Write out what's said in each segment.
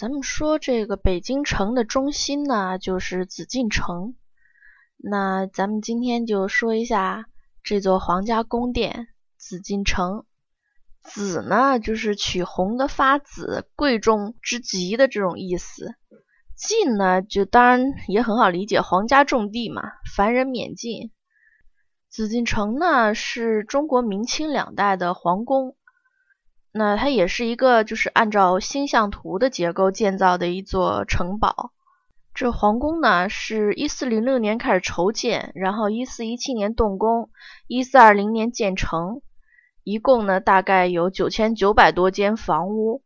咱们说这个北京城的中心呢，就是紫禁城。那咱们今天就说一下这座皇家宫殿——紫禁城。紫呢，就是取红的发紫，贵重之极的这种意思。禁呢，就当然也很好理解，皇家重地嘛，凡人免进。紫禁城呢，是中国明清两代的皇宫。那它也是一个，就是按照星象图的结构建造的一座城堡。这皇宫呢，是一四零六年开始筹建，然后一四一七年动工，一四二零年建成。一共呢，大概有九千九百多间房屋。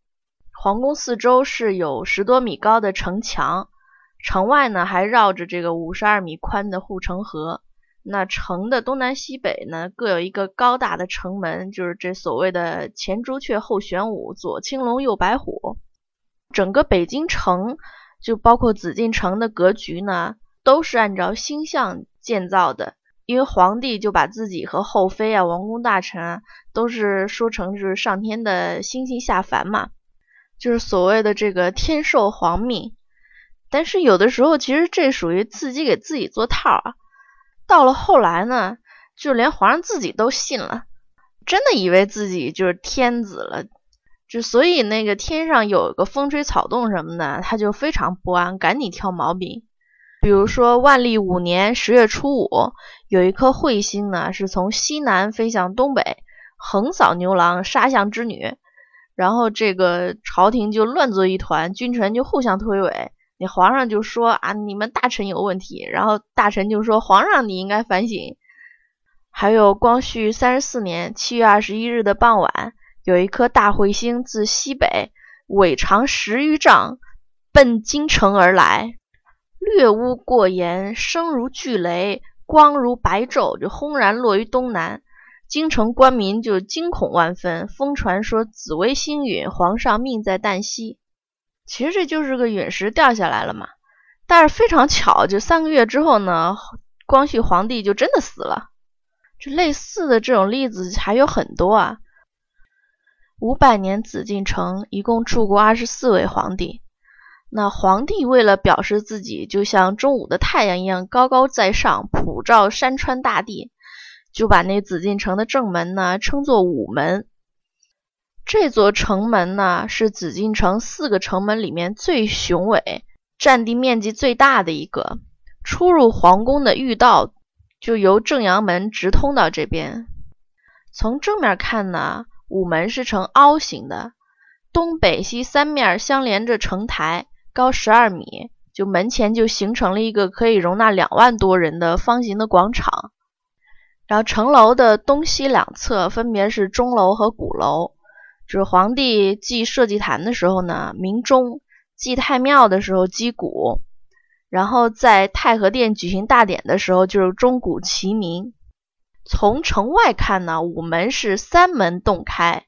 皇宫四周是有十多米高的城墙，城外呢还绕着这个五十二米宽的护城河。那城的东南西北呢，各有一个高大的城门，就是这所谓的前朱雀后玄武，左青龙右白虎。整个北京城，就包括紫禁城的格局呢，都是按照星象建造的。因为皇帝就把自己和后妃啊、王公大臣啊，都是说成是上天的星星下凡嘛，就是所谓的这个天授皇命。但是有的时候，其实这属于自己给自己做套啊。到了后来呢，就连皇上自己都信了，真的以为自己就是天子了，就所以那个天上有个风吹草动什么的，他就非常不安，赶紧挑毛病。比如说万历五年十月初五，有一颗彗星呢，是从西南飞向东北，横扫牛郎，杀向织女，然后这个朝廷就乱作一团，君臣就互相推诿。你皇上就说啊，你们大臣有问题，然后大臣就说皇上你应该反省。还有光绪三十四年七月二十一日的傍晚，有一颗大彗星自西北，尾长十余丈，奔京城而来，掠屋过檐，声如巨雷，光如白昼，就轰然落于东南。京城官民就惊恐万分，疯传说紫微星陨，皇上命在旦夕。其实这就是个陨石掉下来了嘛，但是非常巧，就三个月之后呢，光绪皇帝就真的死了。这类似的这种例子还有很多啊。五百年紫禁城一共住过二十四位皇帝，那皇帝为了表示自己就像中午的太阳一样高高在上，普照山川大地，就把那紫禁城的正门呢称作午门。这座城门呢，是紫禁城四个城门里面最雄伟、占地面积最大的一个。出入皇宫的御道就由正阳门直通到这边。从正面看呢，午门是呈凹形的，东北西三面相连着城台，高十二米，就门前就形成了一个可以容纳两万多人的方形的广场。然后城楼的东西两侧分别是钟楼和鼓楼。就是皇帝祭社稷坛的时候呢，鸣钟；祭太庙的时候击鼓；然后在太和殿举行大典的时候，就是钟鼓齐鸣。从城外看呢，午门是三门洞开；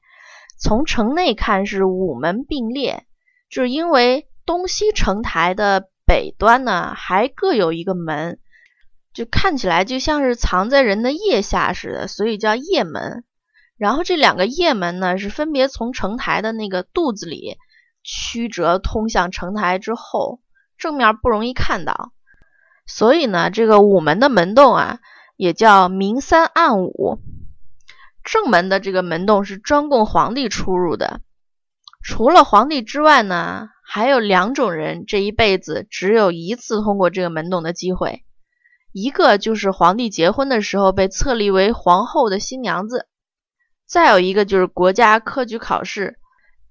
从城内看是五门并列。就是因为东西城台的北端呢，还各有一个门，就看起来就像是藏在人的腋下似的，所以叫腋门。然后这两个驿门呢，是分别从城台的那个肚子里曲折通向城台之后，正面不容易看到，所以呢，这个午门的门洞啊，也叫明三暗五。正门的这个门洞是专供皇帝出入的，除了皇帝之外呢，还有两种人这一辈子只有一次通过这个门洞的机会，一个就是皇帝结婚的时候被册立为皇后的新娘子。再有一个就是国家科举考试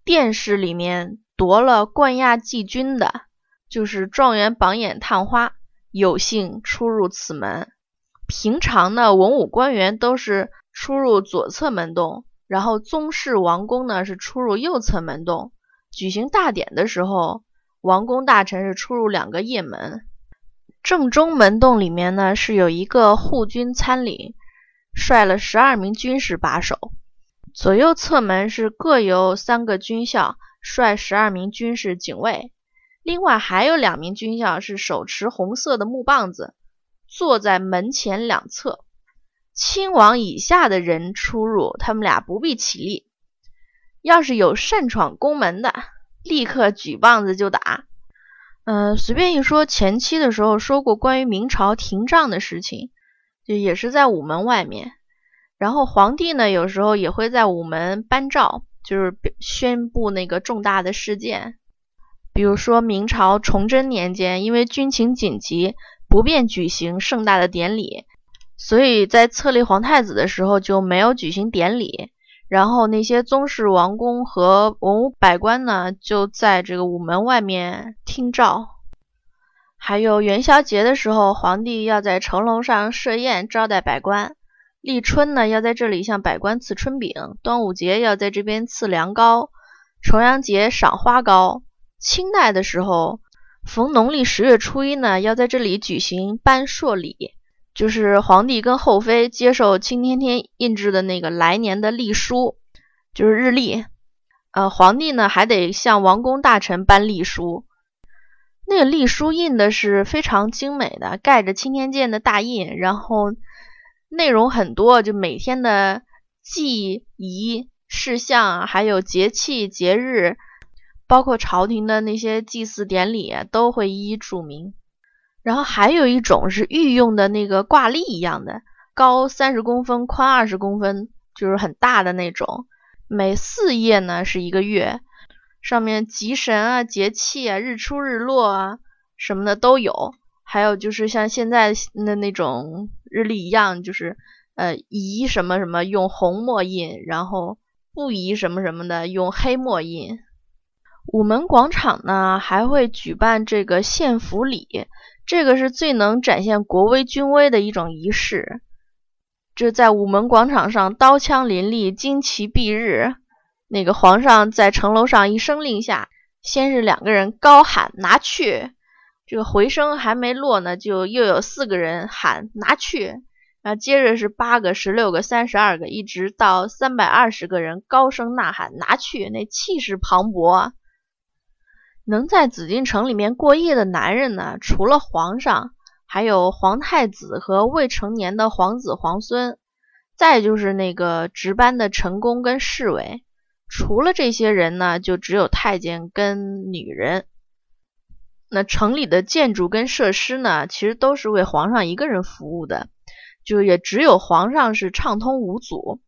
殿试里面夺了冠亚季军的，就是状元榜眼探花，有幸出入此门。平常呢，文武官员都是出入左侧门洞，然后宗室王公呢是出入右侧门洞。举行大典的时候，王公大臣是出入两个驿门。正中门洞里面呢是有一个护军参领，率了十二名军士把守。左右侧门是各由三个军校率十二名军士警卫，另外还有两名军校是手持红色的木棒子，坐在门前两侧。亲王以下的人出入，他们俩不必起立。要是有擅闯宫门的，立刻举棒子就打。嗯，随便一说，前期的时候说过关于明朝廷杖的事情，就也是在午门外面。然后皇帝呢，有时候也会在午门颁诏，就是宣布那个重大的事件。比如说明朝崇祯年间，因为军情紧急，不便举行盛大的典礼，所以在册立皇太子的时候就没有举行典礼。然后那些宗室王公和文武百官呢，就在这个午门外面听诏。还有元宵节的时候，皇帝要在城楼上设宴招待百官；立春呢，要在这里向百官赐春饼；端午节要在这边赐凉糕；重阳节赏花糕。清代的时候，逢农历十月初一呢，要在这里举行颁朔礼。就是皇帝跟后妃接受钦天天印制的那个来年的历书，就是日历。呃，皇帝呢还得向王公大臣颁历书，那个历书印的是非常精美的，盖着钦天监的大印，然后内容很多，就每天的祭仪事项，还有节气节日，包括朝廷的那些祭祀典礼，都会一一注明。然后还有一种是御用的那个挂历一样的，高三十公分，宽二十公分，就是很大的那种。每四页呢是一个月，上面吉神啊、节气啊、日出日落啊什么的都有。还有就是像现在的那种日历一样，就是呃宜什么什么用红墨印，然后不宜什么什么的用黑墨印。午门广场呢还会举办这个献俘礼。这个是最能展现国威军威的一种仪式，就在午门广场上，刀枪林立，旌旗蔽日。那个皇上在城楼上一声令下，先是两个人高喊“拿去”，这个回声还没落呢，就又有四个人喊“拿去”，然后接着是八个、十六个、三十二个，一直到三百二十个人高声呐喊“拿去”，那气势磅礴。能在紫禁城里面过夜的男人呢，除了皇上，还有皇太子和未成年的皇子皇孙，再就是那个值班的臣工跟侍卫。除了这些人呢，就只有太监跟女人。那城里的建筑跟设施呢，其实都是为皇上一个人服务的，就也只有皇上是畅通无阻。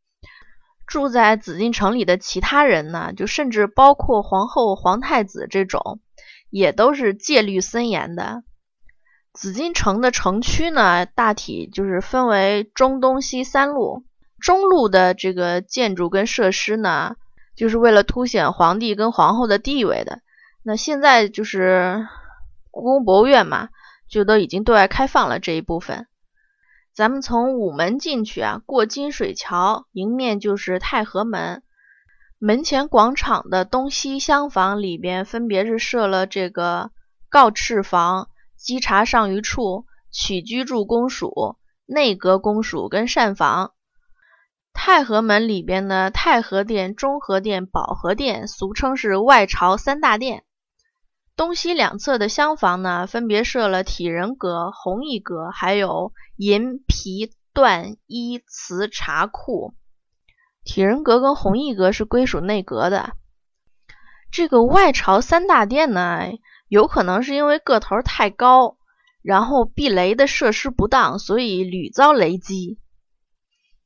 住在紫禁城里的其他人呢，就甚至包括皇后、皇太子这种，也都是戒律森严的。紫禁城的城区呢，大体就是分为中、东、西三路。中路的这个建筑跟设施呢，就是为了凸显皇帝跟皇后的地位的。那现在就是故宫博物院嘛，就都已经对外开放了这一部分。咱们从午门进去啊，过金水桥，迎面就是太和门。门前广场的东西厢房里边，分别是设了这个告敕房、稽查上虞处、取居住公署、内阁公署跟膳房。太和门里边呢，太和殿、中和殿、保和殿，俗称是外朝三大殿。东西两侧的厢房呢，分别设了体仁阁、弘毅阁，还有银皮缎衣瓷茶库。体仁阁跟弘毅阁是归属内阁的。这个外朝三大殿呢，有可能是因为个头太高，然后避雷的设施不当，所以屡遭雷击。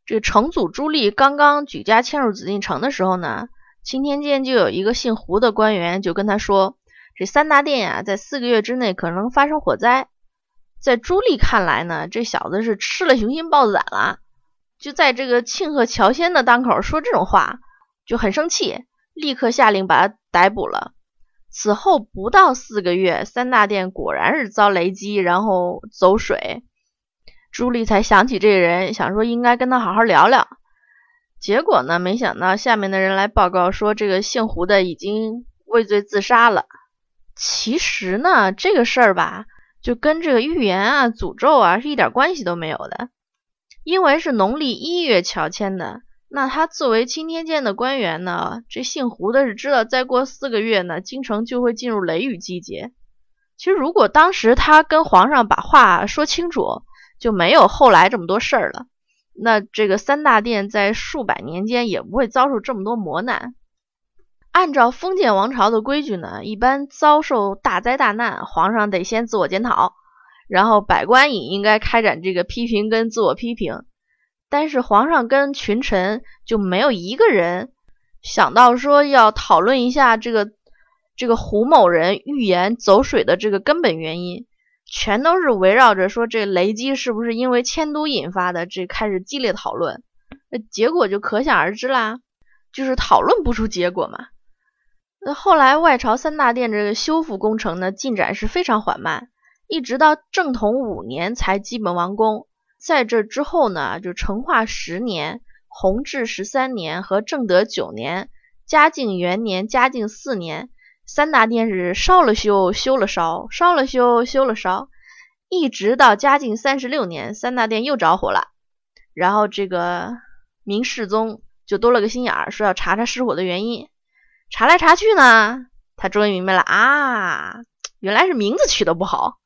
这成祖朱棣刚刚举家迁入紫禁城的时候呢，钦天监就有一个姓胡的官员就跟他说。这三大殿呀，在四个月之内可能发生火灾。在朱棣看来呢，这小子是吃了雄心豹子胆了，就在这个庆贺乔迁的当口说这种话，就很生气，立刻下令把他逮捕了。此后不到四个月，三大殿果然是遭雷击，然后走水。朱棣才想起这个人，想说应该跟他好好聊聊。结果呢，没想到下面的人来报告说，这个姓胡的已经畏罪自杀了。其实呢，这个事儿吧，就跟这个预言啊、诅咒啊是一点关系都没有的。因为是农历一月乔迁的，那他作为钦天监的官员呢，这姓胡的是知道，再过四个月呢，京城就会进入雷雨季节。其实如果当时他跟皇上把话说清楚，就没有后来这么多事儿了。那这个三大殿在数百年间也不会遭受这么多磨难。按照封建王朝的规矩呢，一般遭受大灾大难，皇上得先自我检讨，然后百官也应该开展这个批评跟自我批评。但是皇上跟群臣就没有一个人想到说要讨论一下这个这个胡某人预言走水的这个根本原因，全都是围绕着说这雷击是不是因为迁都引发的，这开始激烈讨论。那结果就可想而知啦，就是讨论不出结果嘛。那后来外朝三大殿这个修复工程呢，进展是非常缓慢，一直到正统五年才基本完工。在这之后呢，就成化十年、弘治十三年和正德九年、嘉靖元年、嘉靖四年，三大殿是烧了修，修了烧，烧了修，修了烧，一直到嘉靖三十六年，三大殿又着火了。然后这个明世宗就多了个心眼儿，说要查查失火的原因。查来查去呢，他终于明白了啊，原来是名字取得不好。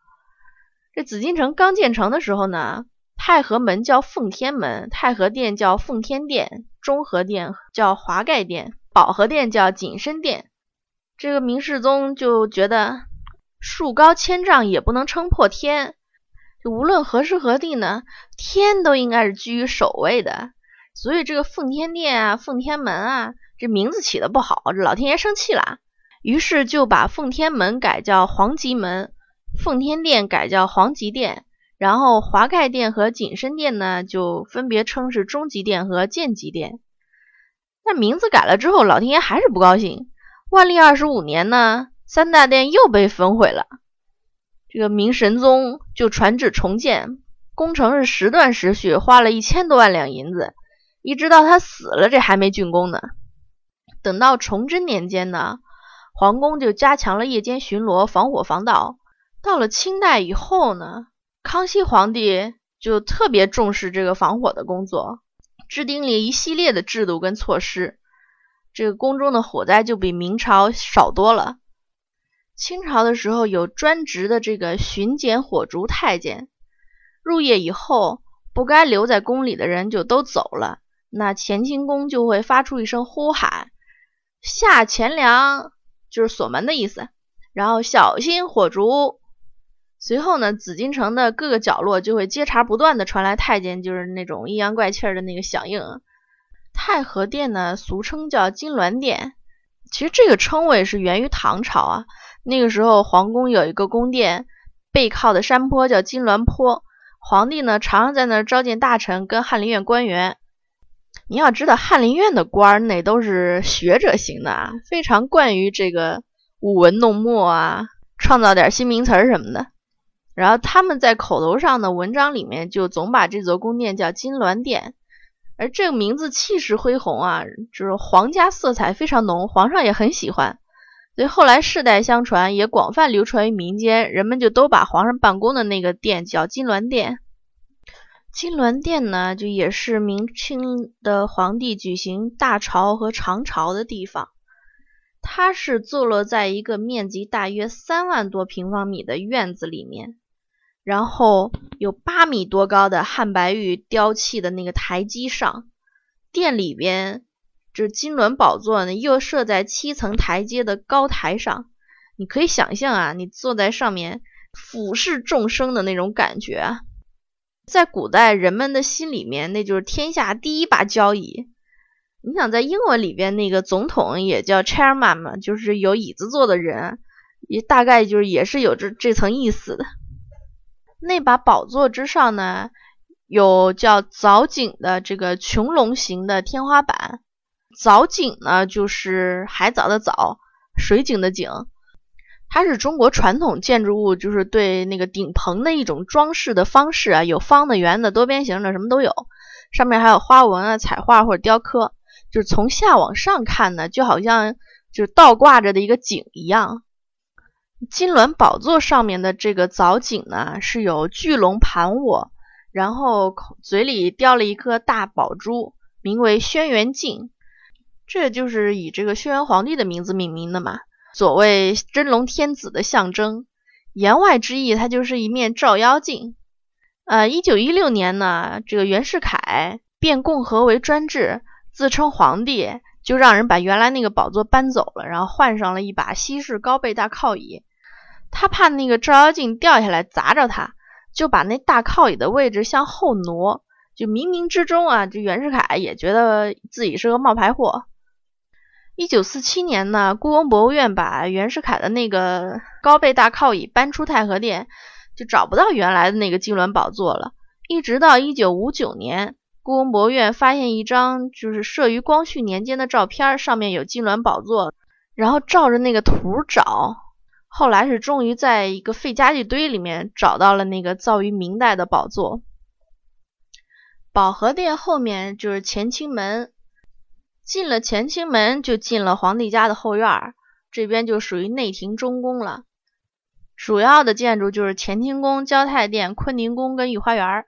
这紫禁城刚建成的时候呢。太和门叫奉天门，太和殿叫奉天殿，中和殿叫华盖殿，保和殿叫景深殿。这个明世宗就觉得树高千丈也不能撑破天，无论何时何地呢，天都应该是居于首位的。所以这个奉天殿啊、奉天门啊，这名字起的不好，这老天爷生气了，于是就把奉天门改叫皇极门，奉天殿改叫皇极殿。然后华盖殿和景深殿呢，就分别称是中极殿和建极殿。那名字改了之后，老天爷还是不高兴。万历二十五年呢，三大殿又被焚毁了。这个明神宗就传旨重建，工程是时断时续，花了一千多万两银子，一直到他死了，这还没竣工呢。等到崇祯年间呢，皇宫就加强了夜间巡逻，防火防盗。到了清代以后呢。康熙皇帝就特别重视这个防火的工作，制定了一系列的制度跟措施，这个宫中的火灾就比明朝少多了。清朝的时候有专职的这个巡检火烛太监，入夜以后不该留在宫里的人就都走了，那乾清宫就会发出一声呼喊：“下钱粮”，就是锁门的意思，然后小心火烛。随后呢，紫禁城的各个角落就会接茬不断的传来太监就是那种阴阳怪气的那个响应。太和殿呢，俗称叫金銮殿，其实这个称谓是源于唐朝啊。那个时候皇宫有一个宫殿，背靠的山坡叫金銮坡，皇帝呢常常在那儿召见大臣跟翰林院官员。你要知道，翰林院的官儿那都是学者型的啊，非常惯于这个舞文弄墨啊，创造点新名词什么的。然后他们在口头上的文章里面就总把这座宫殿叫金銮殿，而这个名字气势恢宏啊，就是皇家色彩非常浓，皇上也很喜欢，所以后来世代相传，也广泛流传于民间，人们就都把皇上办公的那个殿叫金銮殿。金銮殿呢，就也是明清的皇帝举行大朝和长朝的地方。它是坐落在一个面积大约三万多平方米的院子里面。然后有八米多高的汉白玉雕砌的那个台基上，殿里边这金銮宝座呢，又设在七层台阶的高台上。你可以想象啊，你坐在上面俯视众生的那种感觉，在古代人们的心里面，那就是天下第一把交椅。你想在英文里边那个总统也叫 chairman 嘛，就是有椅子坐的人，也大概就是也是有这这层意思的。那把宝座之上呢，有叫藻井的这个穹隆形的天花板。藻井呢，就是海藻的藻，水井的井。它是中国传统建筑物，就是对那个顶棚的一种装饰的方式啊，有方的、圆的、多边形的，什么都有。上面还有花纹啊、彩画或者雕刻，就是从下往上看呢，就好像就是倒挂着的一个井一样。金銮宝座上面的这个藻井呢，是有巨龙盘卧，然后嘴里叼了一颗大宝珠，名为轩辕镜，这就是以这个轩辕皇帝的名字命名的嘛，所谓真龙天子的象征。言外之意，它就是一面照妖镜。呃，一九一六年呢，这个袁世凯变共和为专制，自称皇帝，就让人把原来那个宝座搬走了，然后换上了一把西式高背大靠椅。他怕那个照妖镜掉下来砸着他，就把那大靠椅的位置向后挪。就冥冥之中啊，这袁世凯也觉得自己是个冒牌货。一九四七年呢，故宫博物院把袁世凯的那个高背大靠椅搬出太和殿，就找不到原来的那个金銮宝座了。一直到一九五九年，故宫博物院发现一张就是摄于光绪年间的照片，上面有金銮宝座，然后照着那个图找，后来是终于在一个废家具堆里面找到了那个造于明代的宝座。保和殿后面就是乾清门，进了乾清门就进了皇帝家的后院儿，这边就属于内廷中宫了。主要的建筑就是乾清宫、交泰殿、坤宁宫跟御花园。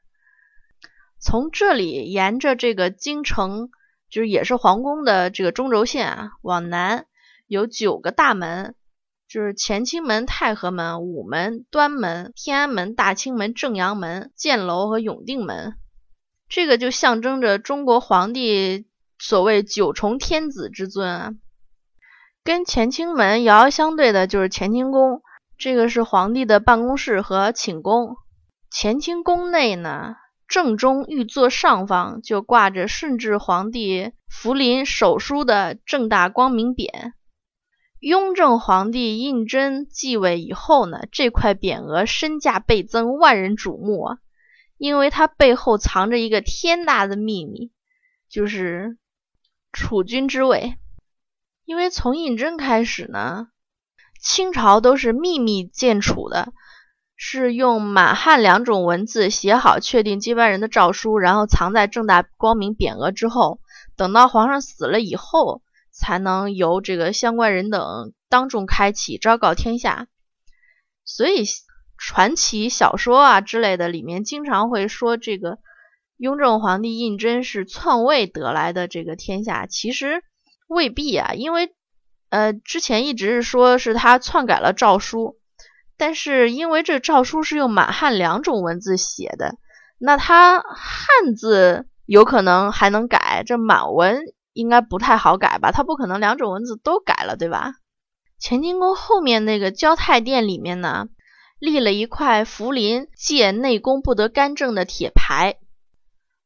从这里沿着这个京城，就是也是皇宫的这个中轴线啊，往南有九个大门，就是乾清门、太和门、午门、端门、天安门、大清门、正阳门、箭楼和永定门。这个就象征着中国皇帝所谓九重天子之尊啊，跟乾清门遥遥相对的就是乾清宫，这个是皇帝的办公室和寝宫。乾清宫内呢，正中御座上方就挂着顺治皇帝福临手书的正大光明匾。雍正皇帝胤禛继位以后呢，这块匾额身价倍增，万人瞩目啊。因为它背后藏着一个天大的秘密，就是储君之位。因为从胤禛开始呢，清朝都是秘密建储的，是用满汉两种文字写好确定接班人的诏书，然后藏在正大光明匾额之后，等到皇上死了以后，才能由这个相关人等当众开启，昭告天下。所以。传奇小说啊之类的，里面经常会说这个雍正皇帝胤禛是篡位得来的这个天下，其实未必啊，因为呃之前一直是说是他篡改了诏书，但是因为这诏书是用满汉两种文字写的，那他汉字有可能还能改，这满文应该不太好改吧？他不可能两种文字都改了，对吧？乾清宫后面那个交泰殿里面呢？立了一块福临借内宫不得干政的铁牌，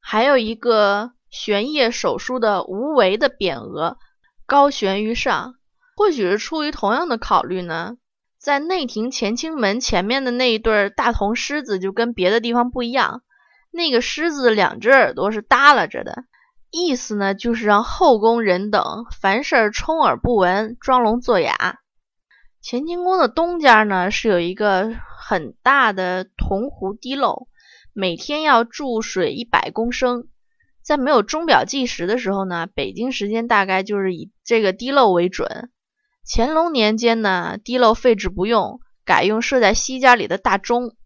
还有一个玄烨手书的无为的匾额高悬于上。或许是出于同样的考虑呢，在内廷乾清门前面的那一对大铜狮子就跟别的地方不一样，那个狮子两只耳朵是耷拉着的，意思呢就是让后宫人等凡事充耳不闻，装聋作哑。乾清宫的东家呢，是有一个很大的铜壶滴漏，每天要注水一百公升。在没有钟表计时的时候呢，北京时间大概就是以这个滴漏为准。乾隆年间呢，滴漏废止不用，改用设在西间里的大钟。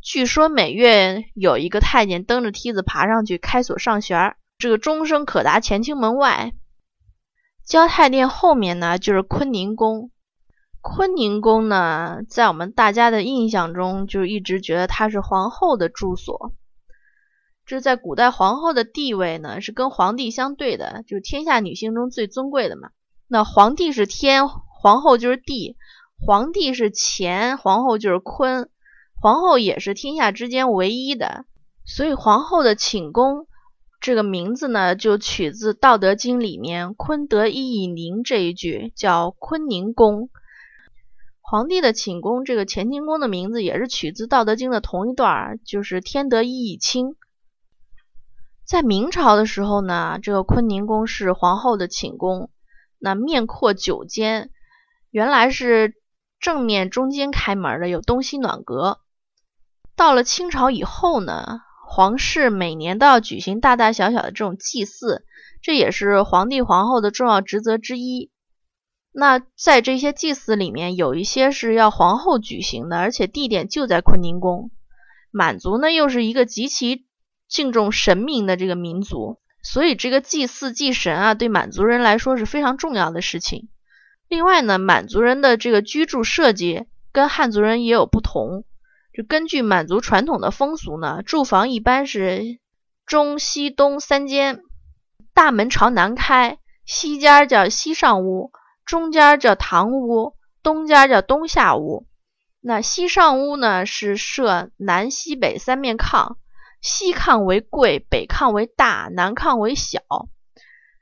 据说每月有一个太监蹬着梯子爬上去开锁上弦，这个钟声可达乾清门外。交泰殿后面呢，就是坤宁宫。坤宁宫呢，在我们大家的印象中，就一直觉得它是皇后的住所。这在古代，皇后的地位呢是跟皇帝相对的，就是天下女性中最尊贵的嘛。那皇帝是天，皇后就是地；皇帝是乾，皇后就是坤，皇后也是天下之间唯一的。所以，皇后的寝宫这个名字呢，就取自《道德经》里面“坤德一以宁”这一句，叫坤宁宫。皇帝的寝宫，这个乾清宫的名字也是取自《道德经》的同一段，就是“天德一以清”。在明朝的时候呢，这个坤宁宫是皇后的寝宫，那面阔九间，原来是正面中间开门的，有东西暖阁。到了清朝以后呢，皇室每年都要举行大大小小的这种祭祀，这也是皇帝皇后的重要职责之一。那在这些祭祀里面，有一些是要皇后举行的，而且地点就在坤宁宫。满族呢又是一个极其敬重神明的这个民族，所以这个祭祀祭神啊，对满族人来说是非常重要的事情。另外呢，满族人的这个居住设计跟汉族人也有不同。就根据满族传统的风俗呢，住房一般是中西东三间，大门朝南开。西间叫西上屋，中间叫堂屋，东间叫东下屋。那西上屋呢是设南西北三面炕，西炕为贵，北炕为大，南炕为小。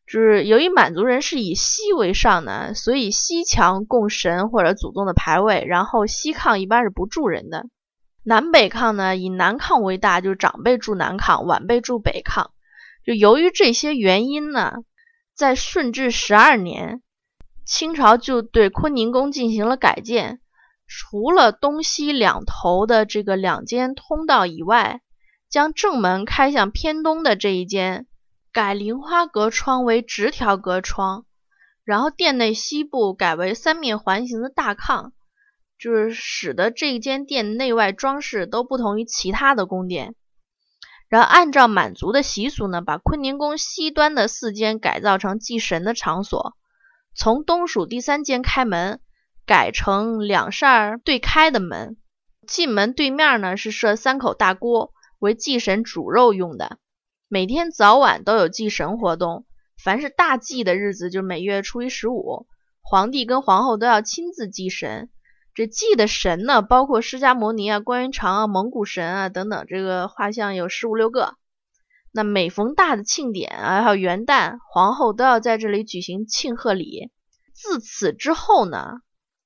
就是由于满族人是以西为上呢，所以西墙供神或者祖宗的牌位，然后西炕一般是不住人的。南北炕呢以南炕为大，就是长辈住南炕，晚辈住北炕。就由于这些原因呢，在顺治十二年，清朝就对坤宁宫进行了改建。除了东西两头的这个两间通道以外，将正门开向偏东的这一间改菱花格窗为直条格窗，然后殿内西部改为三面环形的大炕，就是使得这一间殿内外装饰都不同于其他的宫殿。然后按照满族的习俗呢，把坤宁宫西端的四间改造成祭神的场所，从东数第三间开门。改成两扇对开的门，进门对面呢是设三口大锅，为祭神煮肉用的。每天早晚都有祭神活动，凡是大祭的日子，就每月初一十五，皇帝跟皇后都要亲自祭神。这祭的神呢，包括释迦牟尼啊、关云长啊、蒙古神啊等等，这个画像有十五六个。那每逢大的庆典啊，还有元旦，皇后都要在这里举行庆贺礼。自此之后呢？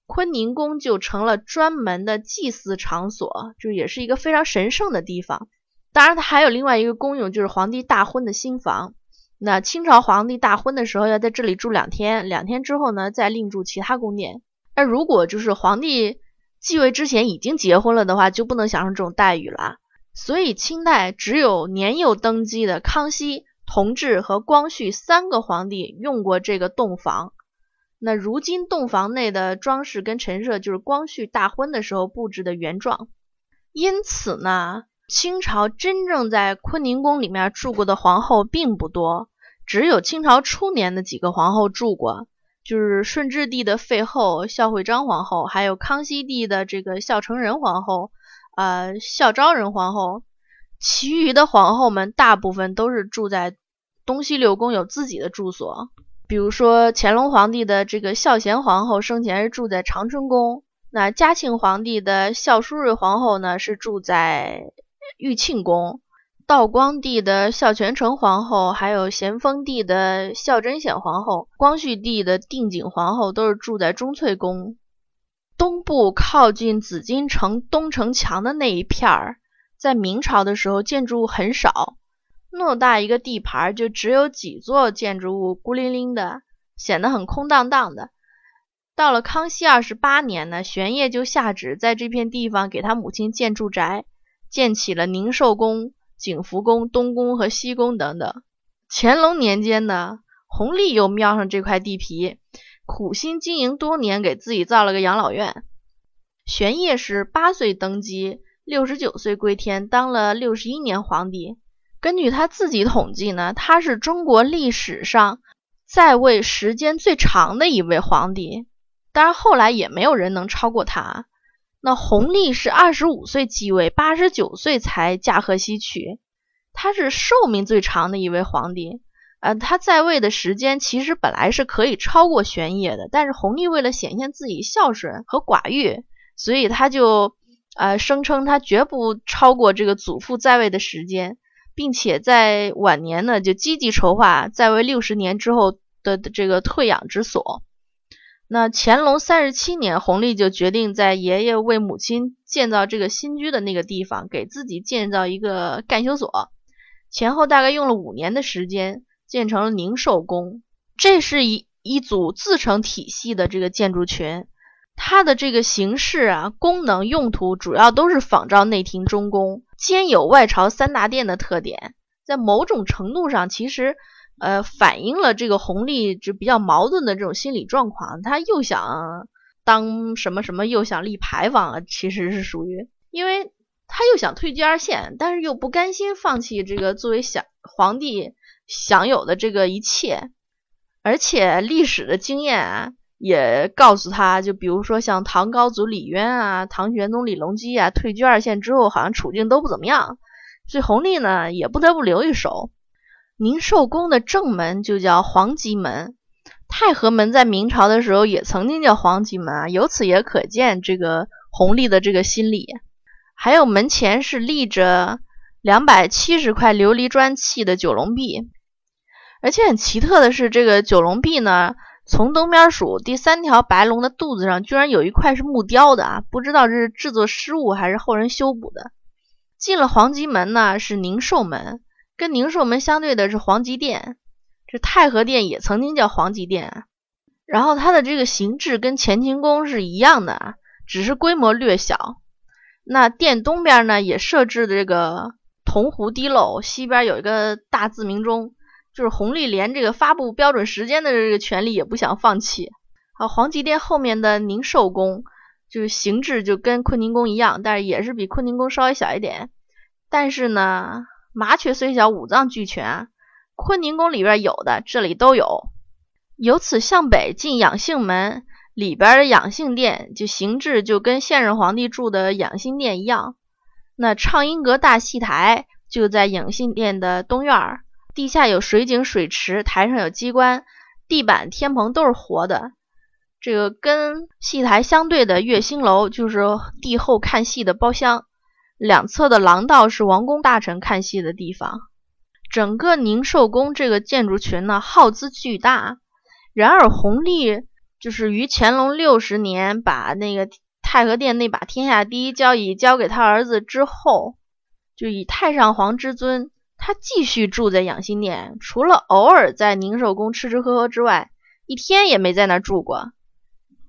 坤宁宫就成了专门的祭祀场所，就也是一个非常神圣的地方。当然，它还有另外一个功用，就是皇帝大婚的新房。那清朝皇帝大婚的时候要在这里住两天，两天之后呢再另住其他宫殿。那如果就是皇帝继位之前已经结婚了的话，就不能享受这种待遇了。所以清代只有年幼登基的康熙、同治和光绪三个皇帝用过这个洞房。那如今洞房内的装饰跟陈设就是光绪大婚的时候布置的原状，因此呢，清朝真正在坤宁宫里面住过的皇后并不多，只有清朝初年的几个皇后住过，就是顺治帝的废后孝惠章皇后，还有康熙帝的这个孝成仁皇后，呃，孝昭仁皇后，其余的皇后们大部分都是住在东西六宫有自己的住所。比如说乾隆皇帝的这个孝贤皇后生前是住在长春宫，那嘉庆皇帝的孝淑瑞皇后呢是住在玉庆宫，道光帝的孝全成皇后，还有咸丰帝的孝贞显皇后，光绪帝的定景皇后都是住在中翠宫。东部靠近紫禁城东城墙的那一片儿，在明朝的时候建筑物很少。偌大一个地盘，就只有几座建筑物，孤零零的，显得很空荡荡的。到了康熙二十八年呢，玄烨就下旨在这片地方给他母亲建住宅，建起了宁寿宫、景福宫、东宫和西宫等等。乾隆年间呢，弘历又瞄上这块地皮，苦心经营多年，给自己造了个养老院。玄烨是八岁登基，六十九岁归天，当了六十一年皇帝。根据他自己统计呢，他是中国历史上在位时间最长的一位皇帝，当然后来也没有人能超过他。那弘历是二十五岁继位，八十九岁才驾鹤西去，他是寿命最长的一位皇帝。呃，他在位的时间其实本来是可以超过玄烨的，但是弘历为了显现自己孝顺和寡欲，所以他就呃声称他绝不超过这个祖父在位的时间。并且在晚年呢，就积极筹划在位六十年之后的这个退养之所。那乾隆三十七年，弘历就决定在爷爷为母亲建造这个新居的那个地方，给自己建造一个干休所。前后大概用了五年的时间，建成了宁寿宫。这是一一组自成体系的这个建筑群，它的这个形式啊、功能、用途主要都是仿照内廷中宫。兼有外朝三大殿的特点，在某种程度上，其实呃反映了这个弘历就比较矛盾的这种心理状况。他又想当什么什么，又想立牌坊，其实是属于，因为他又想退居二线，但是又不甘心放弃这个作为小皇帝享有的这个一切，而且历史的经验啊。也告诉他，就比如说像唐高祖李渊啊，唐玄宗李隆基啊，退居二线之后，好像处境都不怎么样。所以弘历呢，也不得不留一手。宁寿宫的正门就叫皇极门，太和门在明朝的时候也曾经叫黄极门啊，由此也可见这个弘历的这个心理。还有门前是立着两百七十块琉璃砖砌的九龙壁，而且很奇特的是，这个九龙壁呢，从东边数第三条白龙的肚子上居然有一块是木雕的啊，不知道这是制作失误还是后人修补的。进了黄极门呢，是宁寿门，跟宁寿门相对的是黄极殿，这太和殿也曾经叫黄极殿，然后它的这个形制跟乾清宫是一样的，只是规模略小。那殿东边呢，也设置的这个铜壶滴漏，西边有一个大字明钟，就是弘历连这个发布标准时间的这个权利也不想放弃。好，黄极殿后面的宁寿宫，就是形制就跟坤宁宫一样，但是也是比坤宁宫稍微小一点。但是呢，麻雀虽小，五脏俱全，坤宁宫里边有的，这里都有。由此向北进养性门。里边的养性殿就形制就跟现任皇帝住的养心殿一样。那畅音阁大戏台就在养性殿的东院儿，地下有水井水池，台上有机关，地板天棚都是活的。这个跟戏台相对的月星楼就是帝后看戏的包厢，两侧的廊道是王公大臣看戏的地方。整个宁寿宫这个建筑群呢，耗资巨大，然而弘历。就是于乾隆六十年把那个太和殿那把天下第一交椅交给他儿子之后，就以太上皇之尊，他继续住在养心殿，除了偶尔在宁寿宫吃吃喝喝之外，一天也没在那儿住过。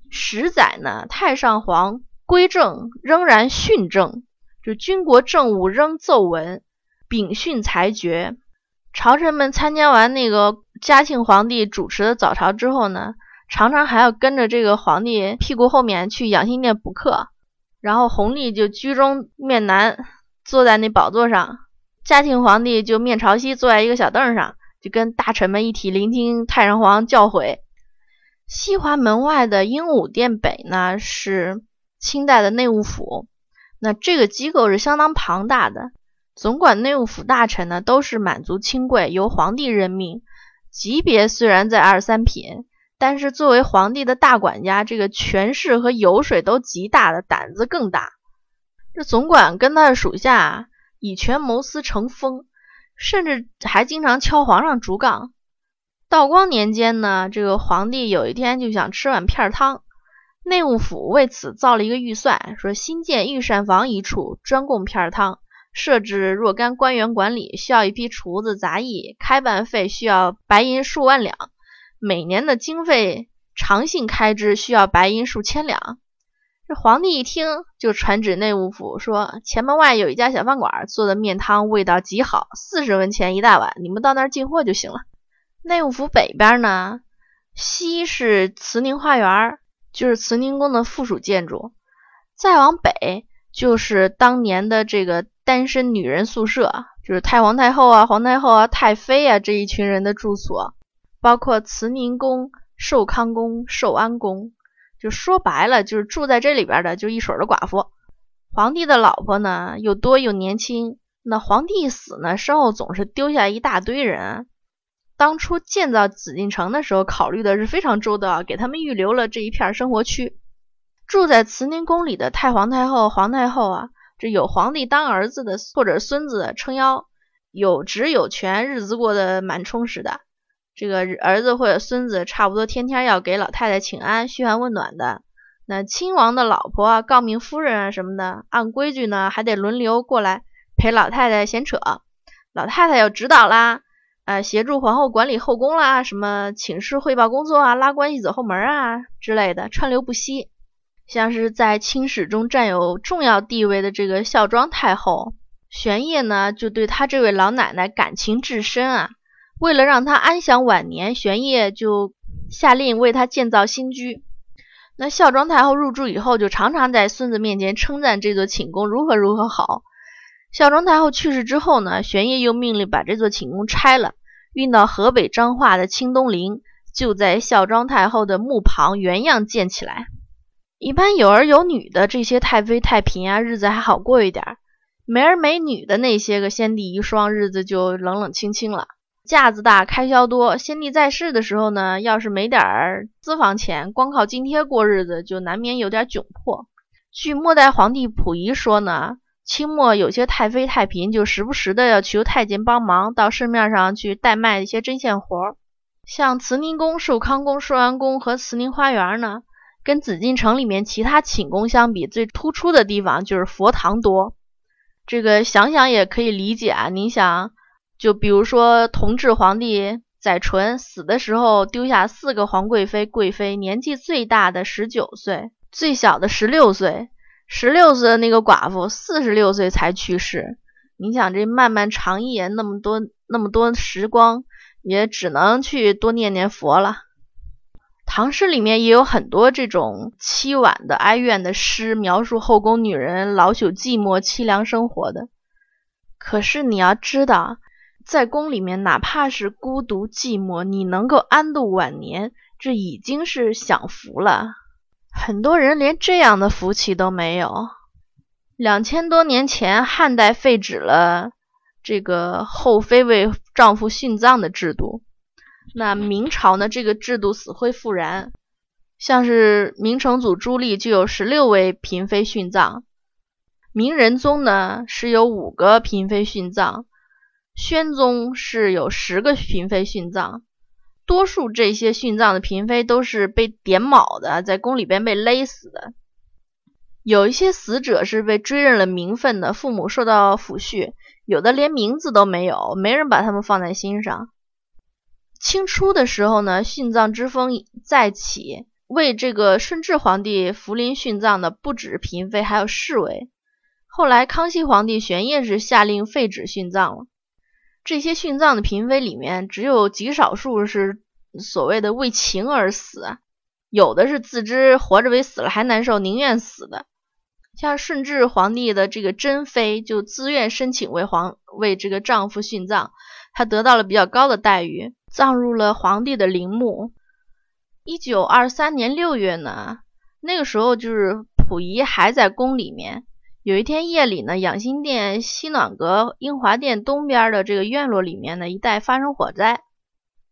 十载呢，太上皇归政仍然训政，就军国政务仍奏闻，秉训裁决。朝臣们参加完那个嘉庆皇帝主持的早朝之后呢。常常还要跟着这个皇帝屁股后面去养心殿补课，然后弘历就居中面南，坐在那宝座上；嘉庆皇帝就面朝西，坐在一个小凳上，就跟大臣们一起聆听太上皇教诲。西华门外的鹦鹉殿北呢，是清代的内务府，那这个机构是相当庞大的，总管内务府大臣呢都是满族亲贵，由皇帝任命，级别虽然在二三品。但是作为皇帝的大管家，这个权势和油水都极大的，胆子更大。这总管跟他的属下以权谋私成风，甚至还经常敲皇上竹杠。道光年间呢，这个皇帝有一天就想吃碗片汤，内务府为此造了一个预算，说新建御膳房一处，专供片汤，设置若干官员管理，需要一批厨子杂役，开办费需要白银数万两。每年的经费常性开支需要白银数千两。这皇帝一听，就传旨内务府说：“前门外有一家小饭馆，做的面汤味道极好，四十文钱一大碗，你们到那儿进货就行了。”内务府北边呢，西是慈宁花园，就是慈宁宫的附属建筑；再往北就是当年的这个单身女人宿舍，就是太皇太后啊、皇太后啊、太妃啊这一群人的住所。包括慈宁宫、寿康宫、寿安宫，就说白了，就是住在这里边的，就一水的寡妇。皇帝的老婆呢，又多又年轻。那皇帝一死呢，身后总是丢下一大堆人。当初建造紫禁城的时候，考虑的是非常周到，给他们预留了这一片生活区。住在慈宁宫里的太皇太后、皇太后啊，这有皇帝当儿子的或者孙子撑腰，有职有权，日子过得蛮充实的。这个儿子或者孙子差不多天天要给老太太请安、嘘寒问暖的。那亲王的老婆啊、诰命夫人啊什么的，按规矩呢还得轮流过来陪老太太闲扯。老太太要指导啦，呃，协助皇后管理后宫啦，什么请示汇报工作啊、拉关系走后门啊之类的，川流不息。像是在清史中占有重要地位的这个孝庄太后，玄烨呢就对她这位老奶奶感情至深啊。为了让他安享晚年，玄烨就下令为他建造新居。那孝庄太后入住以后，就常常在孙子面前称赞这座寝宫如何如何好。孝庄太后去世之后呢，玄烨又命令把这座寝宫拆了，运到河北彰化的清东陵，就在孝庄太后的墓旁原样建起来。一般有儿有女的这些太妃太嫔啊，日子还好过一点；没儿没女的那些个先帝遗孀，日子就冷冷清清了。架子大，开销多。先帝在世的时候呢，要是没点儿私房钱，光靠津贴过日子，就难免有点窘迫。据末代皇帝溥仪说呢，清末有些太妃太嫔，就时不时的要求太监帮忙到市面上去代卖一些针线活儿。像慈宁宫、寿康宫、寿安宫和慈宁花园呢，跟紫禁城里面其他寝宫相比，最突出的地方就是佛堂多。这个想想也可以理解啊，你想。就比如说，同治皇帝载淳死的时候，丢下四个皇贵妃、贵妃，年纪最大的十九岁，最小的十六岁。十六岁的那个寡妇，四十六岁才去世。你想，这漫漫长夜，那么多那么多时光，也只能去多念念佛了。唐诗里面也有很多这种凄婉的哀怨的诗，描述后宫女人老朽寂寞、凄凉生活的。可是你要知道。在宫里面，哪怕是孤独寂寞，你能够安度晚年，这已经是享福了。很多人连这样的福气都没有。两千多年前，汉代废止了这个后妃为丈夫殉葬的制度。那明朝呢？这个制度死灰复燃，像是明成祖朱棣就有十六位嫔妃殉葬，明仁宗呢是有五个嫔妃殉葬。宣宗是有十个嫔妃殉葬，多数这些殉葬的嫔妃都是被点卯的，在宫里边被勒死的。有一些死者是被追认了名分的，父母受到抚恤，有的连名字都没有，没人把他们放在心上。清初的时候呢，殉葬之风再起，为这个顺治皇帝福临殉葬的不止嫔妃，还有侍卫。后来康熙皇帝玄烨是下令废止殉葬了。这些殉葬的嫔妃里面，只有极少数是所谓的为情而死，有的是自知活着比死了还难受，宁愿死的。像顺治皇帝的这个珍妃，就自愿申请为皇为这个丈夫殉葬，她得到了比较高的待遇，葬入了皇帝的陵墓。一九二三年六月呢，那个时候就是溥仪还在宫里面。有一天夜里呢，养心殿西暖阁英华殿东边的这个院落里面呢，一带发生火灾，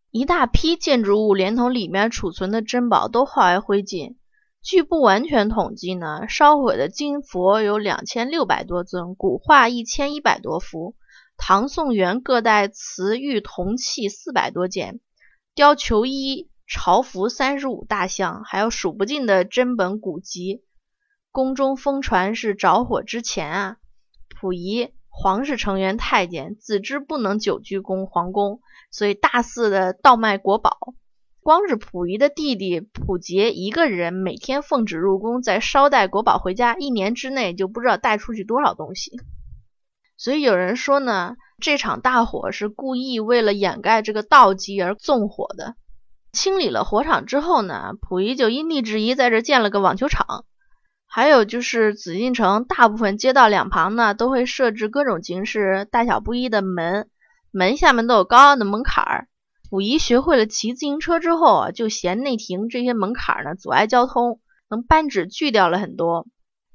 一大批建筑物连同里面储存的珍宝都化为灰烬。据不完全统计呢，烧毁的金佛有两千六百多尊，古画一千一百多幅，唐宋元各代瓷玉铜器四百多件，貂裘衣朝服三十五大项，还有数不尽的珍本古籍。宫中疯传是着火之前啊，溥仪、皇室成员、太监自知不能久居宫皇宫，所以大肆的倒卖国宝。光是溥仪的弟弟溥杰一个人，每天奉旨入宫，再捎带国宝回家，一年之内就不知道带出去多少东西。所以有人说呢，这场大火是故意为了掩盖这个盗机而纵火的。清理了火场之后呢，溥仪就因地制宜在这建了个网球场。还有就是紫禁城大部分街道两旁呢，都会设置各种形式、大小不一的门，门下面都有高傲的门槛儿。溥仪学会了骑自行车之后啊，就嫌内廷这些门槛儿呢阻碍交通，能搬纸锯掉了很多。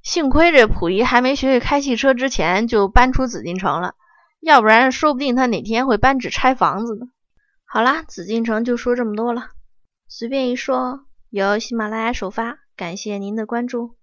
幸亏这溥仪还没学会开汽车之前就搬出紫禁城了，要不然说不定他哪天会搬纸拆房子呢。好啦，紫禁城就说这么多了，随便一说。由喜马拉雅首发，感谢您的关注。